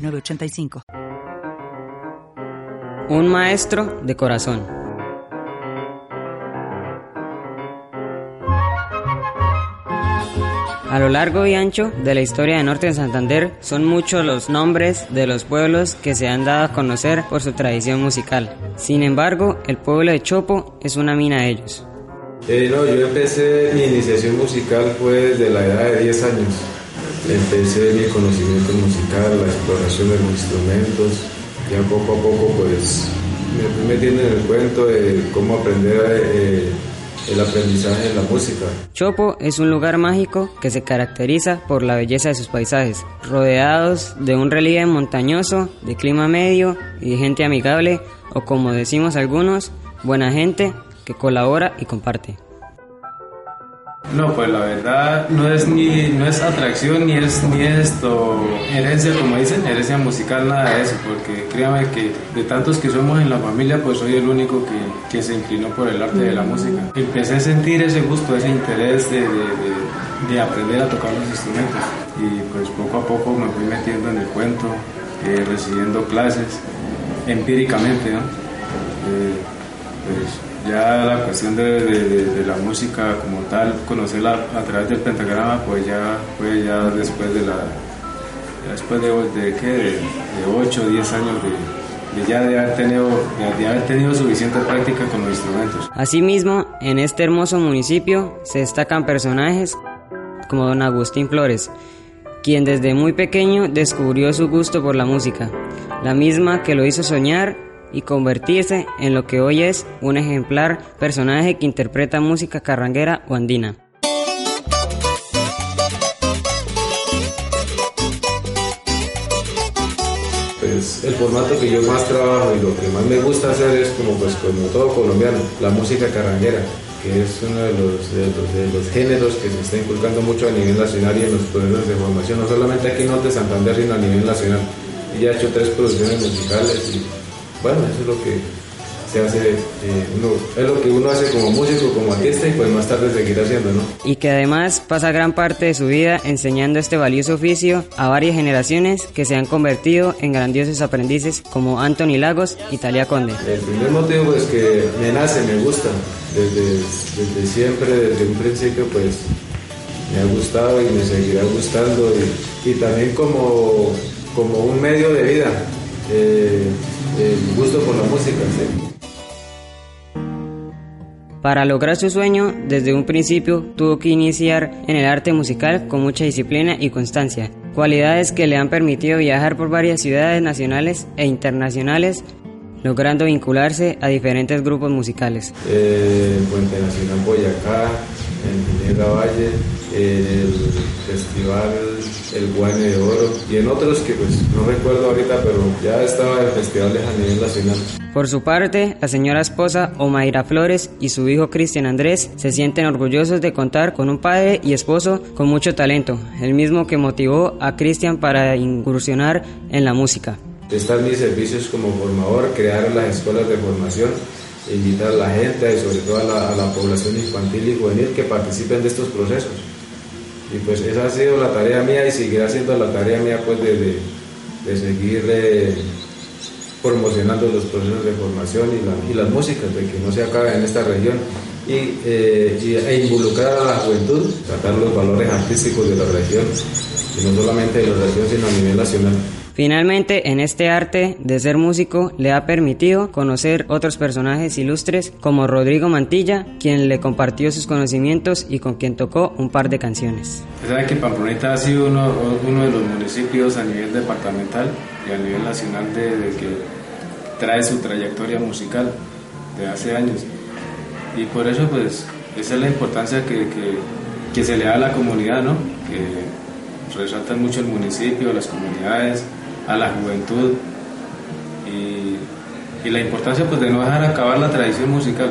906985. Un maestro de corazón. A lo largo y ancho de la historia de Norte de Santander son muchos los nombres de los pueblos que se han dado a conocer por su tradición musical. Sin embargo, el pueblo de Chopo es una mina de ellos. Eh, no, yo empecé mi iniciación musical fue desde la edad de 10 años. Empecé mi conocimiento musical, la exploración de los instrumentos. Ya poco a poco pues me fui metiendo en el cuento de cómo aprender eh, el aprendizaje de la música. Chopo es un lugar mágico que se caracteriza por la belleza de sus paisajes, rodeados de un relieve montañoso, de clima medio y de gente amigable, o como decimos algunos, buena gente que colabora y comparte. No, pues la verdad no es ni no es atracción ni es ni esto herencia como dicen, herencia musical nada de eso, porque créame que de tantos que somos en la familia, pues soy el único que, que se inclinó por el arte de la música. Empecé a sentir ese gusto, ese interés de, de, de, aprender a tocar los instrumentos y pues poco a poco me fui metiendo en el cuento, eh, recibiendo clases empíricamente, ¿no? Eh, pues, ya la cuestión de, de, la música como tal, conocerla a través del pentagrama, pues ya fue ya después de la después de, ¿qué? de, 8 o 10 años de, ya de tenido, de haber tenido suficiente práctica con los instrumentos. Asimismo, en este hermoso municipio se destacan personajes como don Agustín Flores, quien desde muy pequeño descubrió su gusto por la música, la misma que lo hizo soñar y convertirse en lo que hoy es un ejemplar personaje que interpreta música carranguera o andina. Pues el formato que yo más trabajo y lo que más me gusta hacer es como pues como todo colombiano, la música carranguera, que es uno de los, de los, géneros que se está inculcando mucho a nivel nacional y en los procesos de formación, no solamente aquí en Norte de Santander, sino a nivel nacional. Y ya he hecho tres producciones musicales y bueno, eso es lo que se hace, eh, es lo que uno hace como músico, como artista y pues más tarde seguir haciendo, ¿no? Y que además pasa gran parte de su vida enseñando este valioso oficio a varias generaciones que se han convertido en grandiosos aprendices como Anthony Lagos y Talia Conde. El primer motivo es que me nace, me gusta, desde, desde siempre, desde un principio pues me ha gustado y me seguirá gustando y, y también como, como un medio de vida. Eh, el gusto por la música. Para lograr su sueño, desde un principio tuvo que iniciar en el arte musical con mucha disciplina y constancia, cualidades que le han permitido viajar por varias ciudades nacionales e internacionales, logrando vincularse a diferentes grupos musicales. Eh, Puente Nacional Boyacá, en Valle, el Festival El Guane de Oro y en otros que pues no recuerdo ahorita, pero ya estaba en festivales a nivel nacional. Por su parte, la señora esposa Omaira Flores y su hijo Cristian Andrés se sienten orgullosos de contar con un padre y esposo con mucho talento, el mismo que motivó a Cristian para incursionar en la música. Están mis servicios como formador, crear las escuelas de formación invitar a la gente y sobre todo a la, población infantil y juvenil que participen de estos procesos. Y pues esa ha sido la tarea mía y seguirá siendo la tarea mía pues de, de, seguir eh, promocionando los procesos de formación y, las músicas, de que no se acabe en esta región y, eh, e involucrar a la juventud, tratar los valores artísticos de la región, y no solamente de la región sino a nivel nacional. Finalmente, en este arte de ser músico le ha permitido conocer otros personajes ilustres como Rodrigo Mantilla, quien le compartió sus conocimientos y con quien tocó un par de canciones. Sabe que Pamplonita ha sido uno, uno de los municipios a nivel departamental y a nivel nacional de, que trae su trayectoria musical de hace años. Y por eso, pues, esa es la importancia que, que, que se le da a la comunidad, ¿no? Que resaltan mucho el municipio, las comunidades, a la juventud y, y la importancia pues de no dejar acabar la tradición musical.